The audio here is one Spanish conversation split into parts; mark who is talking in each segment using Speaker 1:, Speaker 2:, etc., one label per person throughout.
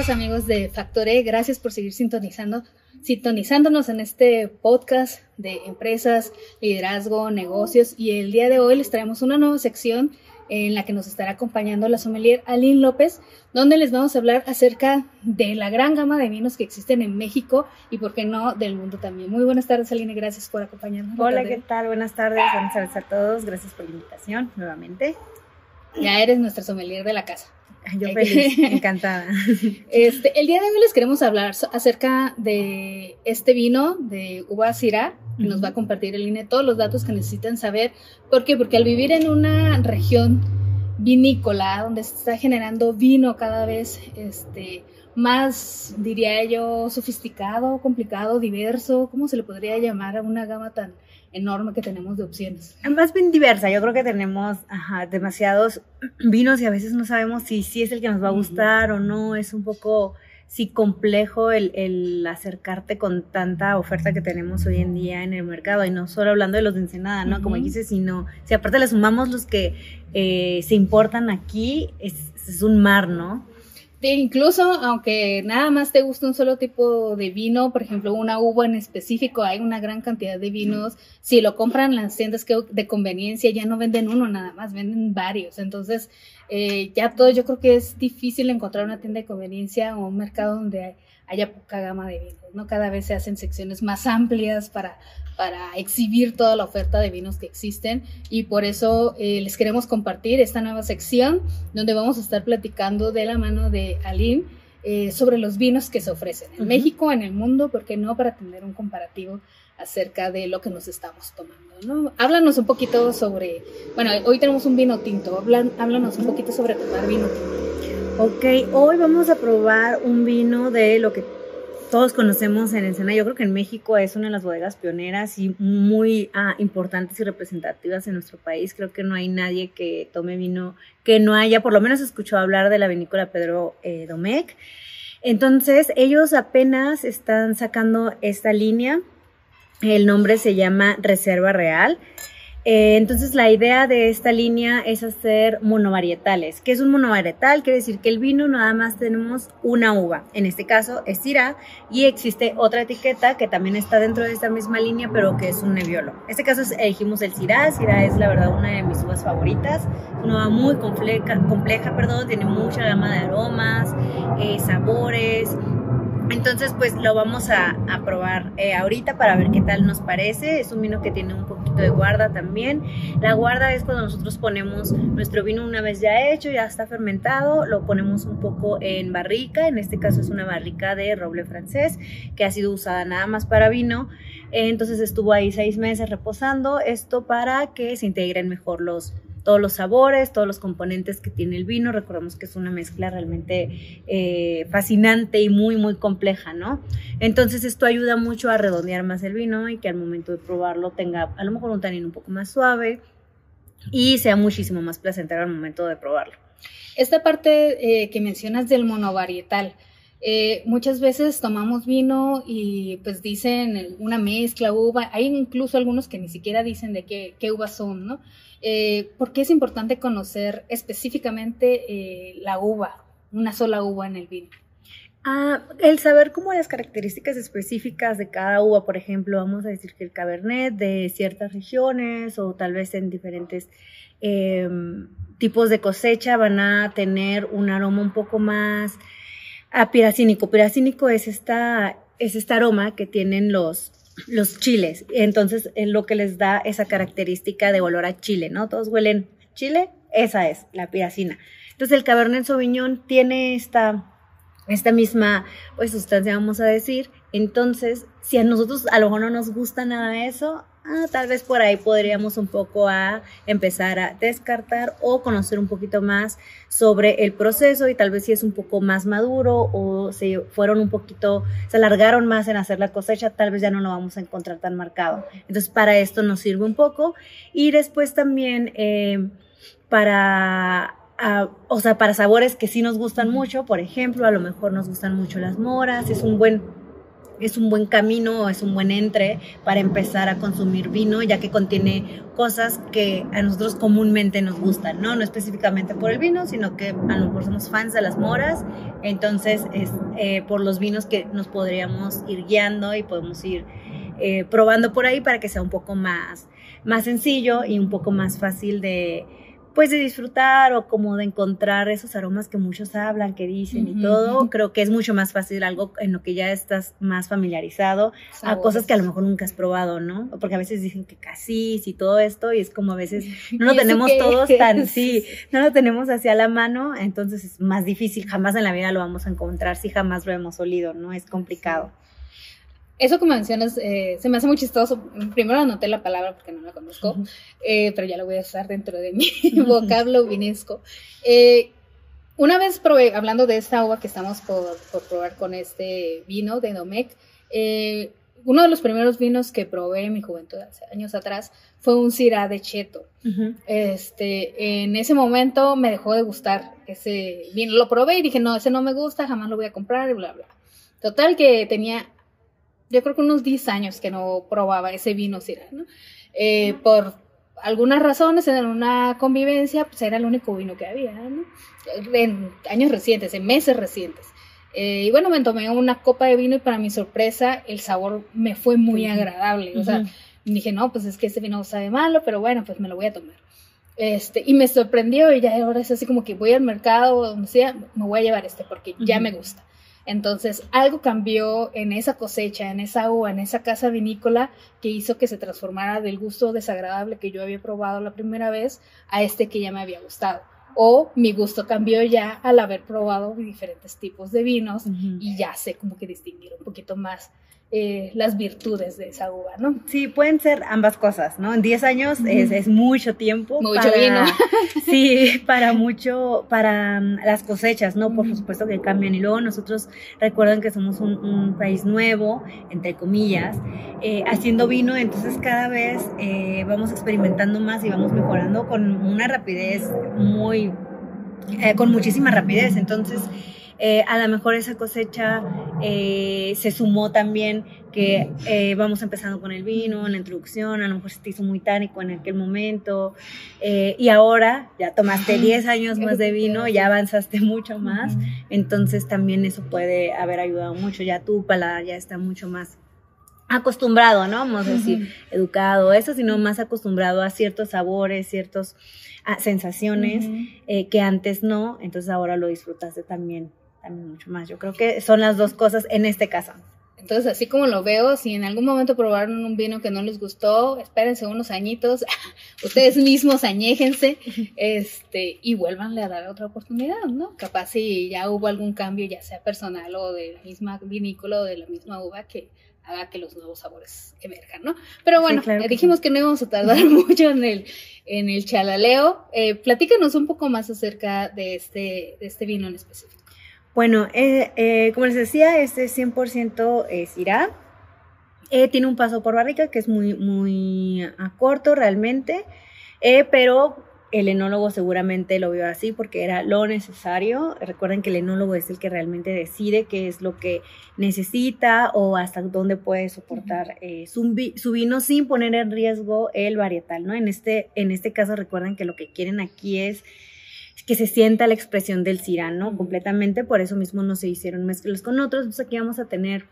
Speaker 1: tardes amigos de Factoré, gracias por seguir sintonizando, sintonizándonos en este podcast de empresas, liderazgo, negocios y el día de hoy les traemos una nueva sección en la que nos estará acompañando la sommelier Aline López, donde les vamos a hablar acerca de la gran gama de vinos que existen en México y, por qué no, del mundo también. Muy buenas tardes, Aline, gracias por acompañarnos.
Speaker 2: Hola, ¿qué tal? Buenas tardes, buenas tardes a todos, gracias por la invitación nuevamente.
Speaker 1: Ya eres nuestra sommelier de la casa.
Speaker 2: Yo feliz, encantada.
Speaker 1: Este, el día de hoy les queremos hablar acerca de este vino de uva Syrah, que nos va a compartir el INE todos los datos que necesitan saber. ¿Por qué? Porque al vivir en una región vinícola, donde se está generando vino cada vez este, más, diría yo, sofisticado, complicado, diverso, ¿cómo se le podría llamar a una gama tan enorme que tenemos de opciones.
Speaker 2: Más bien diversa, yo creo que tenemos demasiados vinos y a veces no sabemos si, si es el que nos va a gustar o no, es un poco sí complejo el, acercarte con tanta oferta que tenemos hoy en día en el mercado y no solo hablando de los de Ensenada, ¿no? Como dices, sino si aparte le sumamos los que eh, se importan aquí, es, es un mar, ¿no?
Speaker 1: Incluso aunque nada más te gusta un solo tipo de vino, por ejemplo, una uva en específico, hay una gran cantidad de vinos. Si lo compran las tiendas que de conveniencia, ya no venden uno nada más, venden varios. Entonces, eh, ya todo, yo creo que es difícil encontrar una tienda de conveniencia o un mercado donde haya poca gama de vinos, ¿no? Cada vez se hacen secciones más amplias para, para exhibir toda la oferta de vinos que existen y por eso eh, les queremos compartir esta nueva sección donde vamos a estar platicando de la mano de Aline eh, sobre los vinos que se ofrecen en México, en el mundo, porque no para tener un comparativo acerca de lo que nos estamos tomando, ¿no? Háblanos un poquito sobre, bueno, hoy tenemos un vino tinto, háblanos un poquito sobre tomar vino tinto.
Speaker 2: Ok, hoy vamos a probar un vino de lo que todos conocemos en Ensenada. Yo creo que en México es una de las bodegas pioneras y muy ah, importantes y representativas en nuestro país. Creo que no hay nadie que tome vino que no haya, por lo menos escuchó hablar de la vinícola Pedro eh, Domecq. Entonces, ellos apenas están sacando esta línea. El nombre se llama Reserva Real. Eh, entonces la idea de esta línea es hacer monovarietales. ¿Qué es un monovarietal? Quiere decir que el vino nada más tenemos una uva. En este caso es Syrah y existe otra etiqueta que también está dentro de esta misma línea pero que es un Nebbiolo. En este caso elegimos el Syrah. Syrah es la verdad una de mis uvas favoritas. Una uva muy compleja, compleja perdón, tiene mucha gama de aromas, eh, sabores entonces, pues lo vamos a, probar eh, ahorita para ver qué tal nos parece. Es un vino que tiene un poquito de guarda también. La guarda es cuando nosotros ponemos nuestro vino una vez ya hecho, ya está fermentado, lo ponemos un poco en barrica. En este caso es una barrica de roble francés que ha sido usada nada más para vino. Entonces estuvo ahí seis meses reposando esto para que se integren mejor los, todos los sabores, todos los componentes que tiene el vino. Recordemos que es una mezcla realmente eh, fascinante y muy, muy compleja, ¿no? Entonces esto ayuda mucho a redondear más el vino y que al momento de probarlo tenga a lo mejor un tanino un poco más suave y sea muchísimo más placentero al momento de probarlo.
Speaker 1: Esta parte eh, que mencionas del monovarietal, eh, muchas veces tomamos vino y pues dicen una mezcla, uva, hay incluso algunos que ni siquiera dicen de qué, qué uvas son, ¿no? Eh, ¿Por qué es importante conocer específicamente eh, la uva, una sola uva en el vino?
Speaker 2: Ah, el saber cómo las características específicas de cada uva, por ejemplo, vamos a decir que el cabernet de ciertas regiones o tal vez en diferentes em, tipos de cosecha van a tener un aroma un poco más apiracínico. Piracínico es esta, es este aroma que tienen los, los chiles. Entonces, es lo que les da esa característica de olor a chile, ¿no? Todos huelen chile, esa es la piracina. Entonces, el Cabernet Sauvignon tiene esta, esta misma pues, sustancia, vamos a decir. Entonces, si a nosotros a lo mejor no nos gusta nada eso, ah, tal vez por ahí podríamos un poco a empezar a descartar o conocer un poquito más sobre el proceso y tal vez si es un poco más maduro o se fueron un poquito, se alargaron más en hacer la cosecha, tal vez ya no lo vamos a encontrar tan marcado. Entonces para esto nos sirve un poco y después también eh, para o sea, para sabores que sí nos gustan mucho, por ejemplo, a lo mejor nos gustan mucho las moras, es un buen es un buen camino, es un buen entre para empezar a consumir vino, ya que contiene cosas que a nosotros comúnmente nos gustan, ¿no? No específicamente por el vino, sino que a lo mejor somos fans de las moras, entonces es eh, por los vinos que nos podríamos ir guiando y podemos ir eh, probando por ahí para que sea un poco más, más sencillo y un poco más fácil de pues de disfrutar o como de encontrar esos aromas que muchos hablan, que dicen y todo, creo que es mucho más fácil algo en lo que ya estás más familiarizado a cosas que a lo mejor nunca has probado, ¿no? Porque a veces dicen que casi y todo esto y es como a veces no lo tenemos todos tan, sí, no lo tenemos hacia la mano, entonces es más difícil, jamás en la vida lo vamos a encontrar si jamás lo hemos olido, ¿no? Es complicado.
Speaker 1: Eso que mencionas eh, se me hace muy chistoso. Primero anoté la palabra porque no la conozco, eh, pero ya lo voy a usar dentro de mi vocablo vinesco. Eh, una vez probé, hablando de esta uva que estamos por, probar con este vino de Domecq, uno de los primeros vinos que probé en mi juventud hace años atrás fue un Syrah de Cheto. Este, en ese momento me dejó de gustar ese vino. Lo probé y dije, no, ese no me gusta, jamás lo voy a comprar y bla, bla. Total que tenía yo creo que unos 10 años que no probaba ese vino Syrah, ¿no? Eh, por algunas razones, en una convivencia, pues era el único vino que había, ¿no? En años recientes, en meses recientes. Eh, y bueno, me tomé una copa de vino y para mi sorpresa el sabor me fue muy agradable. O sea, dije, no, pues es que este vino sabe malo, pero bueno, pues me lo voy a tomar. Este, y me sorprendió y ya ahora es así como que voy al mercado o donde sea, me voy a llevar este porque ya me gusta. Entonces, algo cambió en esa cosecha, en esa uva, en esa casa vinícola, que hizo que se transformara del gusto desagradable que yo había probado la primera vez a este que ya me había gustado. O mi gusto cambió ya al haber probado diferentes tipos de vinos y ya sé como que distinguir un poquito más eh, las virtudes de esa uva, ¿no?
Speaker 2: Sí, pueden ser ambas cosas, ¿no? En 10 años es, mucho tiempo.
Speaker 1: Mucho vino.
Speaker 2: sí, para mucho, para mm, las cosechas, ¿no? Por supuesto que cambian. Y luego nosotros recuerden que somos un, país nuevo, entre comillas, eh, haciendo vino, entonces cada vez eh, vamos experimentando más y vamos mejorando con una rapidez muy, con muchísima rapidez. Entonces, eh, a lo mejor esa cosecha eh, se sumó también que eh, vamos empezando con el vino, en la introducción, a lo mejor se te hizo muy tánico en aquel momento, y ahora ya tomaste 10 años más de vino, ya avanzaste mucho más, entonces también eso puede haber ayudado mucho, ya tu paladar ya está mucho más acostumbrado, ¿no? Vamos a decir, educado, eso, sino más acostumbrado a ciertos sabores, ciertas ah, sensaciones que antes no, entonces ahora lo disfrutaste también también mucho más. Yo creo que son las dos cosas en este caso.
Speaker 1: Entonces, así como lo veo, si en algún momento probaron un vino que no les gustó, espérense unos añitos, ustedes mismos añéjense, este, y vuélvanle a dar otra oportunidad, ¿no? Capaz si ya hubo algún cambio, ya sea personal o de la misma vinícola o de la misma uva, que haga que los nuevos sabores emerjan, ¿no? Pero bueno, dijimos que... no íbamos a tardar mucho en el, en el chalaleo. Eh, platícanos un poco más acerca de este, de este vino en específico.
Speaker 2: Bueno, eh, eh, como les decía, este 100% es irá. Eh, tiene un paso por barrica que es muy, muy a corto realmente, pero el enólogo seguramente lo vio así porque era lo necesario. Recuerden que el enólogo es el que realmente decide qué es lo que necesita o hasta dónde puede soportar su, su, vino sin poner en riesgo el varietal, ¿no? En este, en este caso recuerden que lo que quieren aquí es que se sienta la expresión del cirano completamente, por eso mismo no se hicieron mezclas con otros, entonces aquí vamos a tener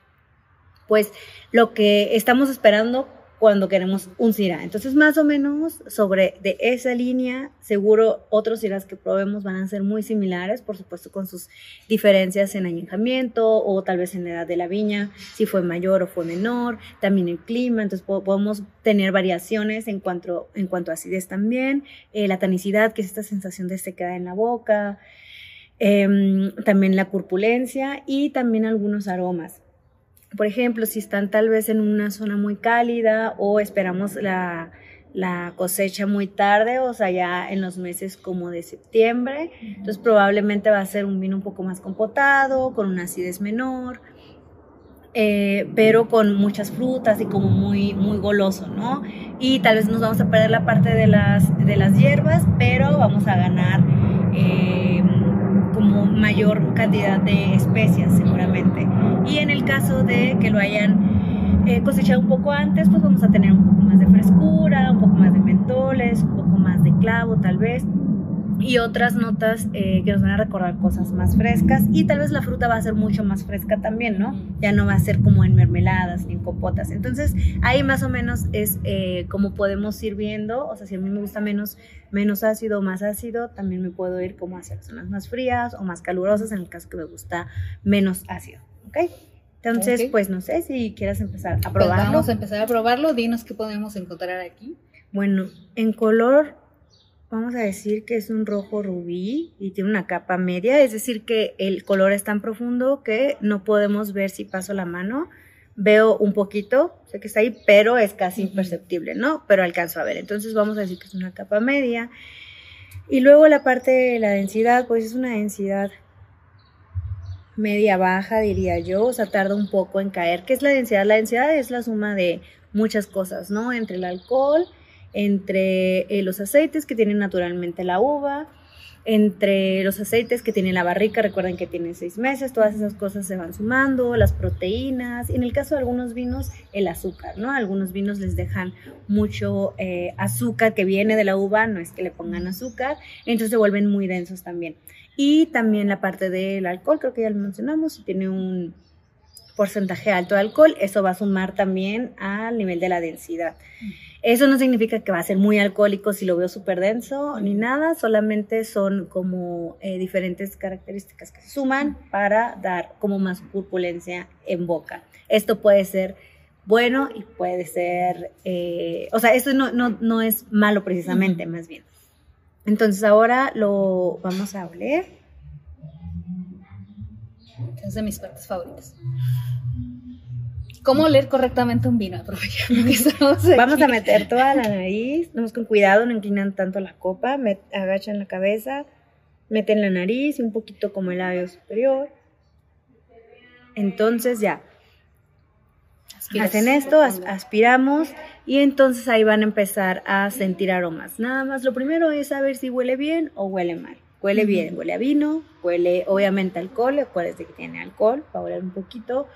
Speaker 2: pues lo que estamos esperando cuando queremos un CIRA. Entonces, más o menos sobre de esa línea, seguro otros CIRAs que probemos van a ser muy similares, por supuesto con sus diferencias en añejamiento o tal vez en la edad de la viña, si fue mayor o fue menor, también el clima, entonces podemos tener variaciones en cuanto, en cuanto a acidez también, eh, la tanicidad, que es esta sensación de sequedad en la boca, em, también la corpulencia y también algunos aromas. Por ejemplo, si están tal vez en una zona muy cálida o esperamos la, cosecha muy tarde, o sea, ya en los meses como de septiembre, entonces probablemente va a ser un vino un poco más compotado, con una acidez menor, eh, pero con muchas frutas y como muy, muy goloso, ¿no? Y tal vez nos vamos a perder la parte de las, de las hierbas, pero vamos a ganar... Eh, como mayor cantidad de especias seguramente. Y en el caso de que lo hayan eh, cosechado un poco antes, pues vamos a tener un poco más de frescura, un poco más de mentoles, un poco más de clavo tal vez y otras notas eh, que nos van a recordar cosas más frescas y tal vez la fruta va a ser mucho más fresca también, ¿no? Ya no va a ser como en mermeladas ni en compotas. Entonces ahí más o menos es eh, como podemos ir viendo, o sea, si a mí me gusta menos, menos ácido o más ácido, también me puedo ir como hacia zonas más frías o más calurosas en el caso que me gusta menos ácido, ¿ok? Entonces, pues no sé si quieras empezar a
Speaker 1: Pues
Speaker 2: probarlo.
Speaker 1: vamos a empezar a probarlo. Dinos qué podemos encontrar aquí.
Speaker 2: Bueno, en color vamos a decir que es un rojo rubí y tiene una capa media, es decir que el color es tan profundo que no podemos ver si paso la mano. Veo un poquito, sé que está ahí, pero es casi imperceptible, ¿no? Pero alcanzo a ver. Entonces vamos a decir que es una capa media. Y luego la parte de la densidad, pues es una densidad media baja, diría yo, o sea, tarda un poco en caer. ¿Qué es la densidad? La densidad es la suma de muchas cosas, ¿no? Entre el alcohol, entre eh, los aceites que tiene naturalmente la uva, entre los aceites que tiene la barrica, recuerden que tiene seis meses, todas esas cosas se van sumando, las proteínas, y en el caso de algunos vinos, el azúcar, ¿no? Algunos vinos les dejan mucho eh, azúcar que viene de la uva, no es que le pongan azúcar, entonces se vuelven muy densos también. Y también la parte del alcohol, creo que ya lo mencionamos, tiene un porcentaje alto de alcohol, eso va a sumar también al nivel de la densidad. Eso no significa que va a ser muy alcohólico si lo veo súper denso ni nada, solamente son como eh, diferentes características que se suman para dar como más purpulencia en boca. Esto puede ser bueno y puede ser, eh, o sea, eso no, no, no es malo precisamente, más bien. Entonces ahora lo vamos a oler.
Speaker 1: Es de mis partes favoritas. ¿Cómo oler correctamente un vino?
Speaker 2: Vamos a meter toda la nariz, vamos con cuidado, no inclinan tanto la copa, met- agachan la cabeza, meten la nariz y un poquito como el labio superior. Entonces ya,
Speaker 1: Aspiras.
Speaker 2: hacen esto, as- aspiramos y entonces ahí van a empezar a sentir aromas. Nada más, lo primero es saber si huele bien o huele mal. Huele bien, huele a vino, huele obviamente alcohol, acuérdense que tiene alcohol, para oler un poquito.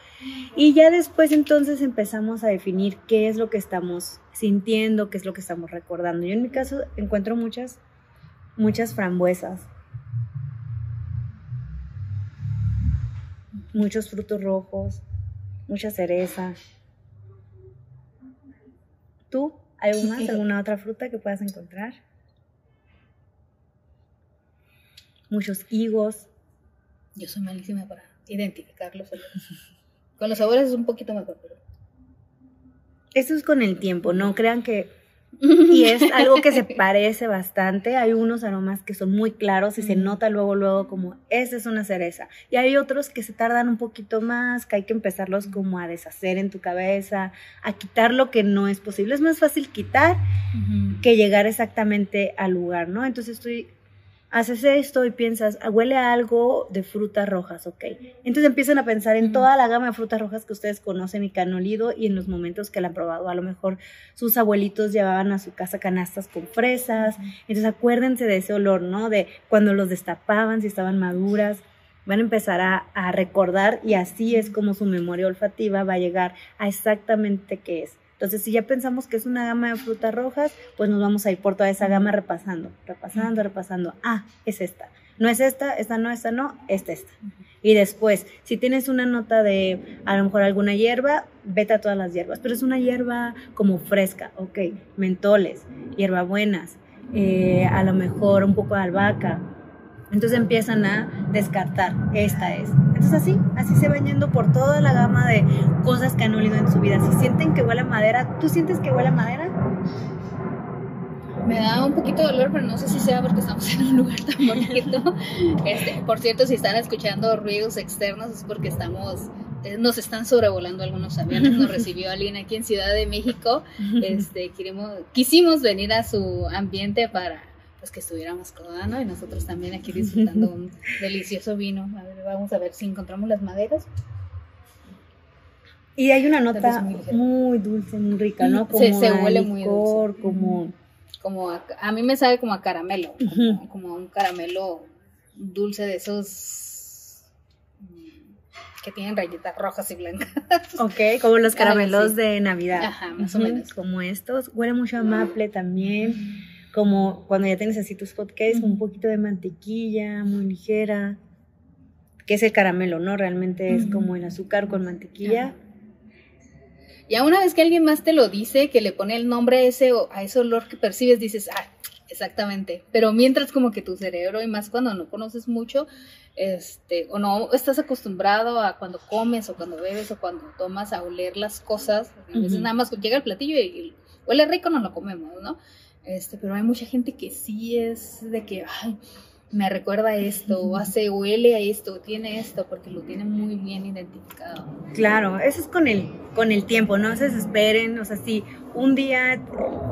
Speaker 2: Y ya después entonces empezamos a definir qué es lo que estamos sintiendo, qué es lo que estamos recordando. Yo en mi caso encuentro muchas, muchas frambuesas, muchos frutos rojos, mucha cereza. ¿Tú? ¿Algo más? ¿Alguna otra fruta que puedas encontrar? Muchos higos.
Speaker 1: Yo soy malísima para identificar los olores. Con los sabores es un poquito mejor, pero...
Speaker 2: Eso es con el tiempo, no crean que... Y es algo que se parece bastante. Hay unos aromas que son muy claros y se nota luego, luego como, esa es una cereza. Y hay otros que se tardan un poquito más, que hay que empezarlos como a deshacer en tu cabeza, a quitar lo que no es posible. Es más fácil quitar que llegar exactamente al lugar, ¿no? Entonces tú haces esto y piensas, "Ah, huele a algo de frutas rojas, ok. Entonces empiezan a pensar en toda la gama de frutas rojas que ustedes conocen y que han olido y en los momentos que la han probado. A lo mejor sus abuelitos llevaban a su casa canastas con fresas. Entonces acuérdense de ese olor, ¿no? De cuando los destapaban, si estaban maduras. Van a empezar a, a recordar y así es como su memoria olfativa va a llegar a exactamente qué es. Entonces, si ya pensamos que es una gama de frutas rojas, pues nos vamos a ir por toda esa gama repasando, repasando, repasando. Ah, es esta. No es esta, esta no, esta no, esta, esta. Y después, si tienes una nota de a lo mejor alguna hierba, vete a todas las hierbas, pero es una hierba como fresca, ok, mentoles, hierbabuenas, eh, a lo mejor un poco de albahaca. Entonces empiezan a descartar, esta es. Entonces así, así se van yendo por toda la gama de cosas que han olido en su vida. Si sienten que huele a madera, ¿tú sientes que huele a madera?
Speaker 1: Me da un poquito de dolor, pero no sé si sea porque estamos en un lugar tan bonito. Este, por cierto, si están escuchando ruidos externos es porque estamos, eh, nos están sobrevolando algunos aviones. Nos recibió alguien aquí en Ciudad de México. Este, queremos, quisimos venir a su ambiente para pues que estuviéramos codando y nosotros también aquí disfrutando un delicioso vino. A ver, vamos a ver si encontramos las maderas.
Speaker 2: Y hay una nota
Speaker 1: muy
Speaker 2: muy dulce, muy rica, ¿no?
Speaker 1: Se-
Speaker 2: Como
Speaker 1: se
Speaker 2: a
Speaker 1: huele muy
Speaker 2: licor,
Speaker 1: dulce.
Speaker 2: como...
Speaker 1: Como a, a mí me sabe como a caramelo, como, como a un caramelo dulce de esos mm, que tienen rayitas rojas y blancas.
Speaker 2: Ok, como los caramelos de Navidad.
Speaker 1: Ajá, más o menos.
Speaker 2: Como estos. Huele mucho a maple también. Como cuando ya tienes así tus hotcakes, un poquito de mantequilla, muy ligera. Que es el caramelo, ¿no? Realmente es como el azúcar con mantequilla.
Speaker 1: Ya una vez que alguien más te lo dice, que le pone el nombre a ese, a ese olor que percibes, dices, ah, exactamente. Pero mientras como que tu cerebro, y más cuando no conoces mucho, este, o no estás acostumbrado a cuando comes o cuando bebes o cuando tomas a oler las cosas, a veces nada más llega el platillo y, huele rico, no lo comemos, ¿no? Este, pero hay mucha gente que sí es de que, ay, me recuerda a esto, o hace, huele a esto, tiene esto, porque lo tiene muy bien identificado.
Speaker 2: Claro, eso es con el, con el tiempo, no se desesperen, o sea, si un día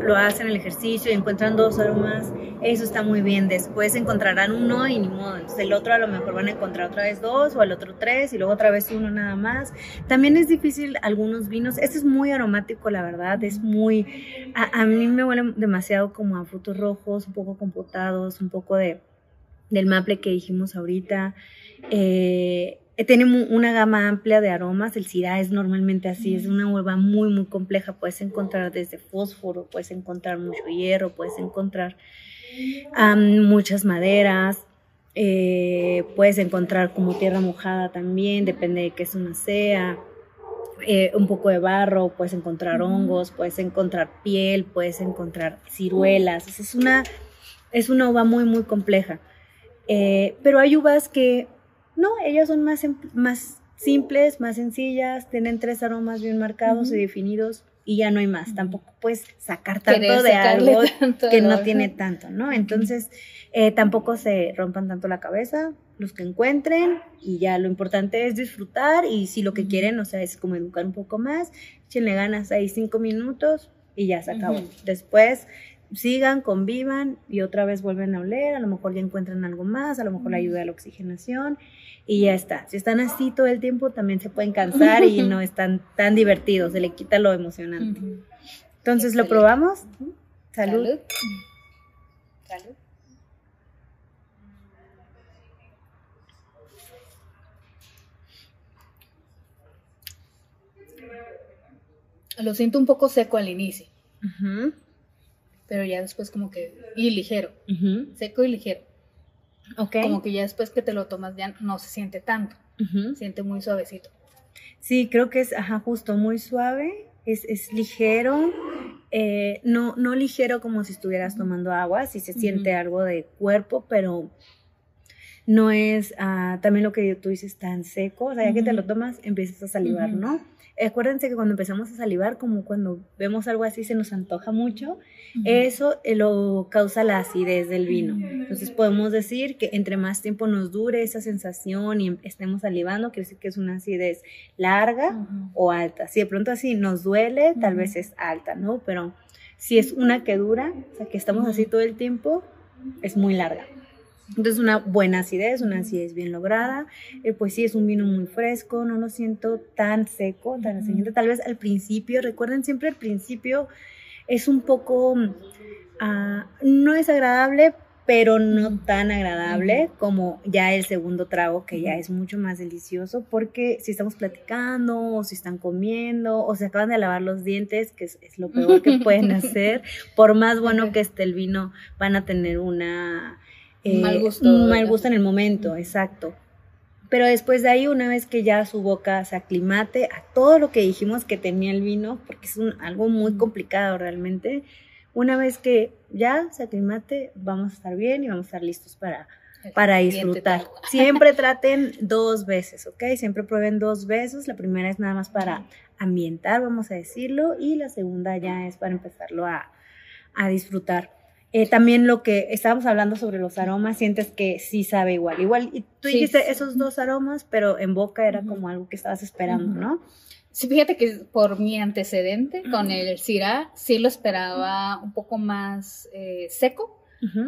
Speaker 2: lo hacen el ejercicio y encuentran dos aromas, eso está muy bien, después encontrarán uno y ni modo, entonces el otro a lo mejor van a encontrar otra vez dos, o el otro tres, y luego otra vez uno nada más. También es difícil algunos vinos, este es muy aromático, la verdad, es muy, a, a mí me huele demasiado como a frutos rojos, un poco compotados, un poco de del maple que dijimos ahorita. Eh, tiene una gama amplia de aromas, el Syrah es normalmente así, es una uva muy, muy compleja, puedes encontrar desde fósforo, puedes encontrar mucho hierro, puedes encontrar muchas maderas, eh, puedes encontrar como tierra mojada también, depende de qué zona sea, eh, un poco de barro, puedes encontrar hongos, puedes encontrar piel, puedes encontrar ciruelas, es una, es una uva muy, muy compleja. Eh, pero hay uvas que no, ellas son más, más simples, más sencillas, tienen tres aromas bien marcados y definidos y ya no hay más. Tampoco puedes sacar tanto de algo que no tiene tanto, ¿no? Entonces, eh, tampoco se rompan tanto la cabeza los que encuentren y ya lo importante es disfrutar y si lo que quieren, o sea, es como educar un poco más, le ganas ahí cinco minutos y ya se acabó. Después sigan, convivan y otra vez vuelven a oler, a lo mejor ya encuentran algo más, a lo mejor ayuda a la oxigenación y ya está. Si están así todo el tiempo también se pueden cansar y no están tan divertidos, se le quita lo emocionante. Entonces, ¿lo probamos? Salud. Salud. Salud.
Speaker 1: Lo siento un poco seco al inicio pero ya después como que, y ligero, seco y ligero. Okay. Como que ya después que te lo tomas ya no se siente tanto, siente muy suavecito.
Speaker 2: Sí, creo que es, ajá, justo, muy suave, es, es ligero, eh, no, no ligero como si estuvieras tomando agua, sí se siente algo de cuerpo, pero no es ah, también lo que tú dices tan seco, o sea, ya que te lo tomas, empiezas a salivar, ¿no? acuérdense que cuando empezamos a salivar, como cuando vemos algo así se nos antoja mucho, eso eh, lo causa la acidez del vino. Entonces podemos decir que entre más tiempo nos dure esa sensación y estemos salivando, quiere decir que es una acidez larga o alta. Si de pronto así nos duele, tal vez es alta, ¿no? Pero si es una que dura, o sea, que estamos así todo el tiempo, es muy larga. Entonces una buena acidez, una acidez bien lograda, eh, pues sí es un vino muy fresco, no lo siento tan seco, tan astringente, tal vez al principio, recuerden siempre al principio es un poco, ah, no es agradable, pero no tan agradable como ya el segundo trago, que ya es mucho más delicioso, porque si estamos platicando, o si están comiendo, o se acaban de lavar los dientes, que es, es lo peor que pueden hacer, por más bueno que esté el vino, van a tener una
Speaker 1: eh, mal gusto.
Speaker 2: mal gusto en el momento, exacto. Pero después de ahí, una vez que ya su boca se aclimate a todo lo que dijimos que tenía el vino, porque es un, algo muy complicado realmente, una vez que ya se aclimate, vamos a estar bien y vamos a estar listos para, para disfrutar. Siempre traten dos veces, ¿ok? Siempre prueben dos veces. La primera es nada más para ambientar, vamos a decirlo, y la segunda ya es para empezarlo a, a disfrutar. Eh, también lo que estábamos hablando sobre los aromas, sientes que sí sabe igual. Igual, y tú dijiste esos dos aromas, pero en boca era como algo que estabas esperando, ¿no?
Speaker 1: Sí, fíjate que por mi antecedente con el Syrah, sí lo esperaba un poco más eh, seco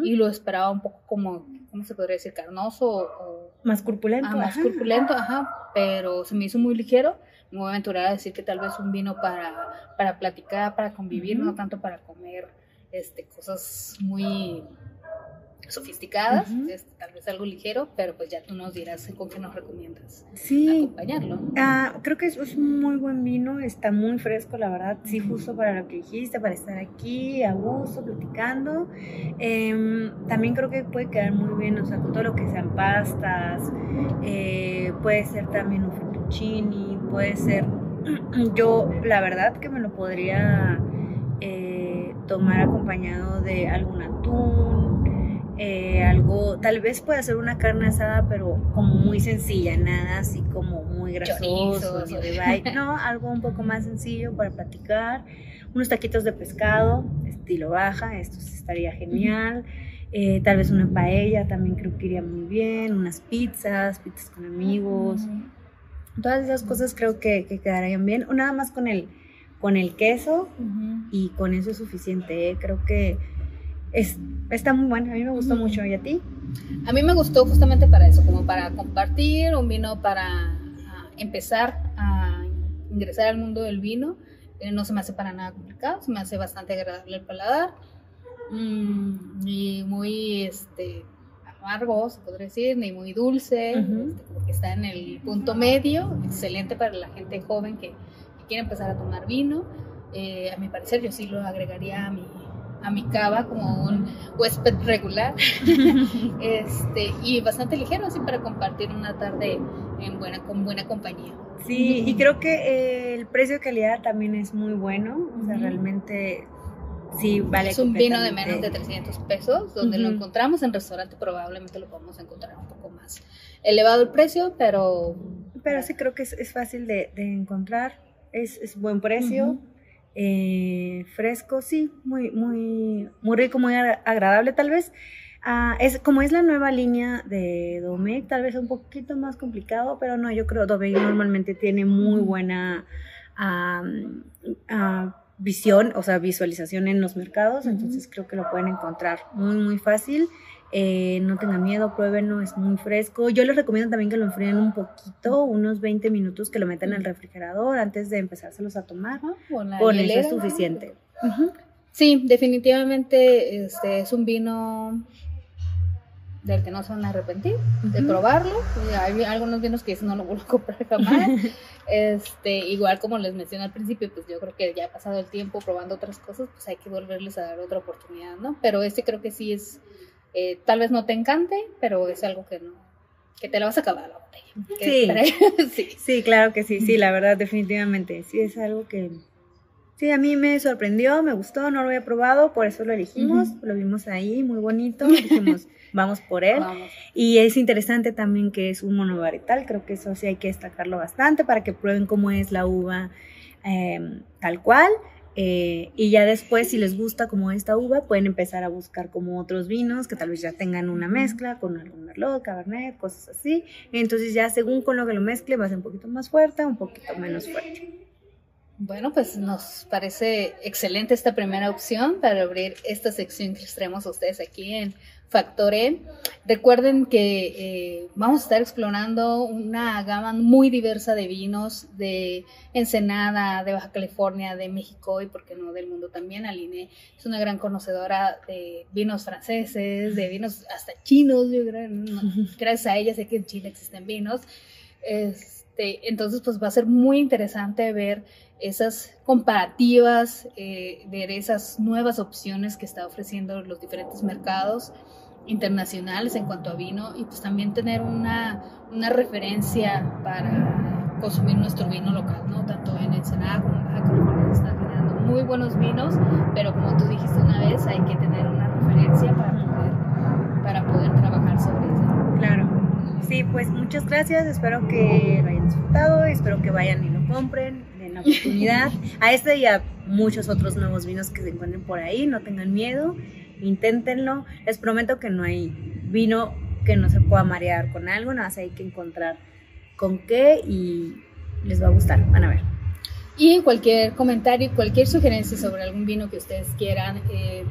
Speaker 1: y lo esperaba un poco como, ¿cómo se podría decir? Carnoso o...
Speaker 2: Más corpulento.
Speaker 1: Ah, más corpulento, ajá, pero se me hizo muy ligero. Me voy a aventurar a decir que tal vez un vino para, para platicar, para convivir, no tanto para comer este, cosas muy sofisticadas, es tal vez algo ligero, pero pues ya tú nos dirás con qué nos recomiendas
Speaker 2: sí.
Speaker 1: acompañarlo.
Speaker 2: Ah, creo que es, un muy buen vino, está muy fresco, la verdad, sí, justo para lo que dijiste, para estar aquí a gusto, platicando. Em, también creo que puede quedar muy bien, o sea, con todo lo que sean pastas, eh, puede ser también un fettuccini, puede ser, yo la verdad que me lo podría... Tomar acompañado de algún atún, eh, algo, tal vez pueda ser una carne asada, pero como muy sencilla, nada así como muy grasoso, no, algo un poco más sencillo para platicar, unos taquitos de pescado, estilo baja, esto estaría genial, eh, tal vez una paella también creo que iría muy bien, unas pizzas, pizzas con amigos, todas esas cosas creo que, quedarían bien, o nada más con el, con el queso y con eso es suficiente, ¿eh? creo que es, está muy bueno, a mí me gustó mucho. ¿Y a ti?
Speaker 1: A mí me gustó justamente para eso, como para compartir un vino para ah, empezar a ingresar al mundo del vino. Eh, no se me hace para nada complicado, se me hace bastante agradable el paladar mm, y muy este, amargo, se podría decir, ni muy dulce, este, que está en el punto medio, excelente para la gente joven que, quiere empezar a tomar vino. Eh, a mi parecer, yo sí lo agregaría a mi, a mi cava como un huésped regular este, y bastante ligero así para compartir una tarde en buena, con buena compañía.
Speaker 2: Sí, y creo que eh, el precio de calidad también es muy bueno, o sea, realmente sí vale.
Speaker 1: Es un vino de menos de 300 pesos, donde lo encontramos en restaurante probablemente lo podemos encontrar un poco más elevado el precio, pero...
Speaker 2: Pero sí creo que es, es fácil de, de encontrar, es, es buen precio. Eh, fresco, sí, muy, muy, muy rico, muy agradable tal vez. Ah, es, como es la nueva línea de Domecq, tal vez un poquito más complicado, pero no, yo creo que normalmente tiene muy buena visión, o sea, visualización en los mercados, entonces creo que lo pueden encontrar muy, muy fácil. Eh, no tengan miedo, pruébenlo, es muy fresco. Yo les recomiendo también que lo enfríen un poquito, unos 20 minutos, que lo metan el refrigerador antes de empezárselos a tomar. con eso es suficiente.
Speaker 1: Sí, definitivamente este es un vino del que no se van a arrepentir de probarlo. Hay algunos vinos que no lo vuelvo a comprar jamás. este, igual como les mencioné al principio, pues yo creo que ya ha pasado el tiempo probando otras cosas, pues hay que volverles a dar otra oportunidad, ¿no? Pero este creo que sí es eh, tal vez no te encante, pero es algo que no, que te la vas a acabar la
Speaker 2: botella. Sí. sí. claro que sí, sí, la verdad, definitivamente. Sí, es algo que, sí, a mí me sorprendió, me gustó, no lo había probado, por eso lo elegimos, lo vimos ahí, muy bonito, dijimos, vamos por él. Y es interesante también que es un monovarietal, creo que eso sí hay que destacarlo bastante para que prueben cómo es la uva eh, tal cual. Eh, y ya después, si les gusta como esta uva, pueden empezar a buscar como otros vinos que tal vez ya tengan una mezcla con algún merlot, cabernet, cosas así. Entonces ya según con lo que lo mezcle va a ser un poquito más fuerte, un poquito menos fuerte.
Speaker 1: Bueno, pues nos parece excelente esta primera opción para abrir esta sección que les traemos a ustedes aquí en Factor E. Recuerden que eh, vamos a estar explorando una gama muy diversa de vinos de Ensenada, de Baja California, de México y, por qué no, del mundo también. Aline es una gran conocedora de vinos franceses, de vinos hasta chinos. gracias a ella sé que en Chile existen vinos. Este, entonces, pues va a ser muy interesante ver esas comparativas, eh, ver esas nuevas opciones que está ofreciendo los diferentes mercados internacionales en cuanto a vino y pues también tener una, una referencia para consumir nuestro vino local, ¿no? Tanto en Ensenada como en Baja California se están generando muy buenos vinos, pero como tú dijiste una vez, hay que tener una referencia para poder, para poder trabajar sobre eso.
Speaker 2: Claro. Sí, pues muchas gracias, espero que lo hayan disfrutado, espero que vayan y lo compren, oportunidad a este y a muchos otros nuevos vinos que se encuentren por ahí, no tengan miedo inténtenlo. Les prometo que no hay vino que no se pueda marear con algo, nada más hay que encontrar con qué y les va a gustar, van a ver.
Speaker 1: Y cualquier comentario, cualquier sugerencia sobre algún vino que ustedes quieran eh,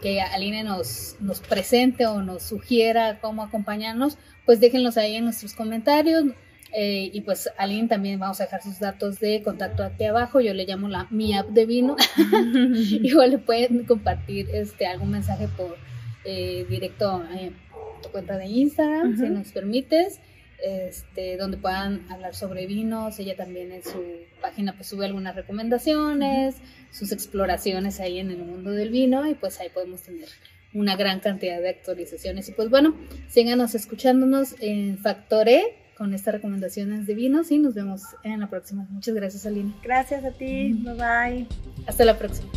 Speaker 1: que Aline nos, nos presente o nos sugiera cómo acompañarnos, pues déjenlos ahí en nuestros comentarios. Eh, y pues Aline también vamos a dejar sus datos de contacto aquí abajo. Yo le llamo la mi app de vino. Igual le pueden compartir este algún mensaje por eh, directo a tu cuenta de Instagram, si nos permites. Este, donde puedan hablar sobre vinos. Ella también en su página pues sube algunas recomendaciones, sus exploraciones ahí en el mundo del vino y pues ahí podemos tener una gran cantidad de actualizaciones. Y pues bueno, síganos escuchándonos en Factore con estas recomendaciones de vinos y nos vemos en la próxima. Muchas gracias, Aline.
Speaker 2: Gracias a ti. Bye bye.
Speaker 1: Hasta la próxima.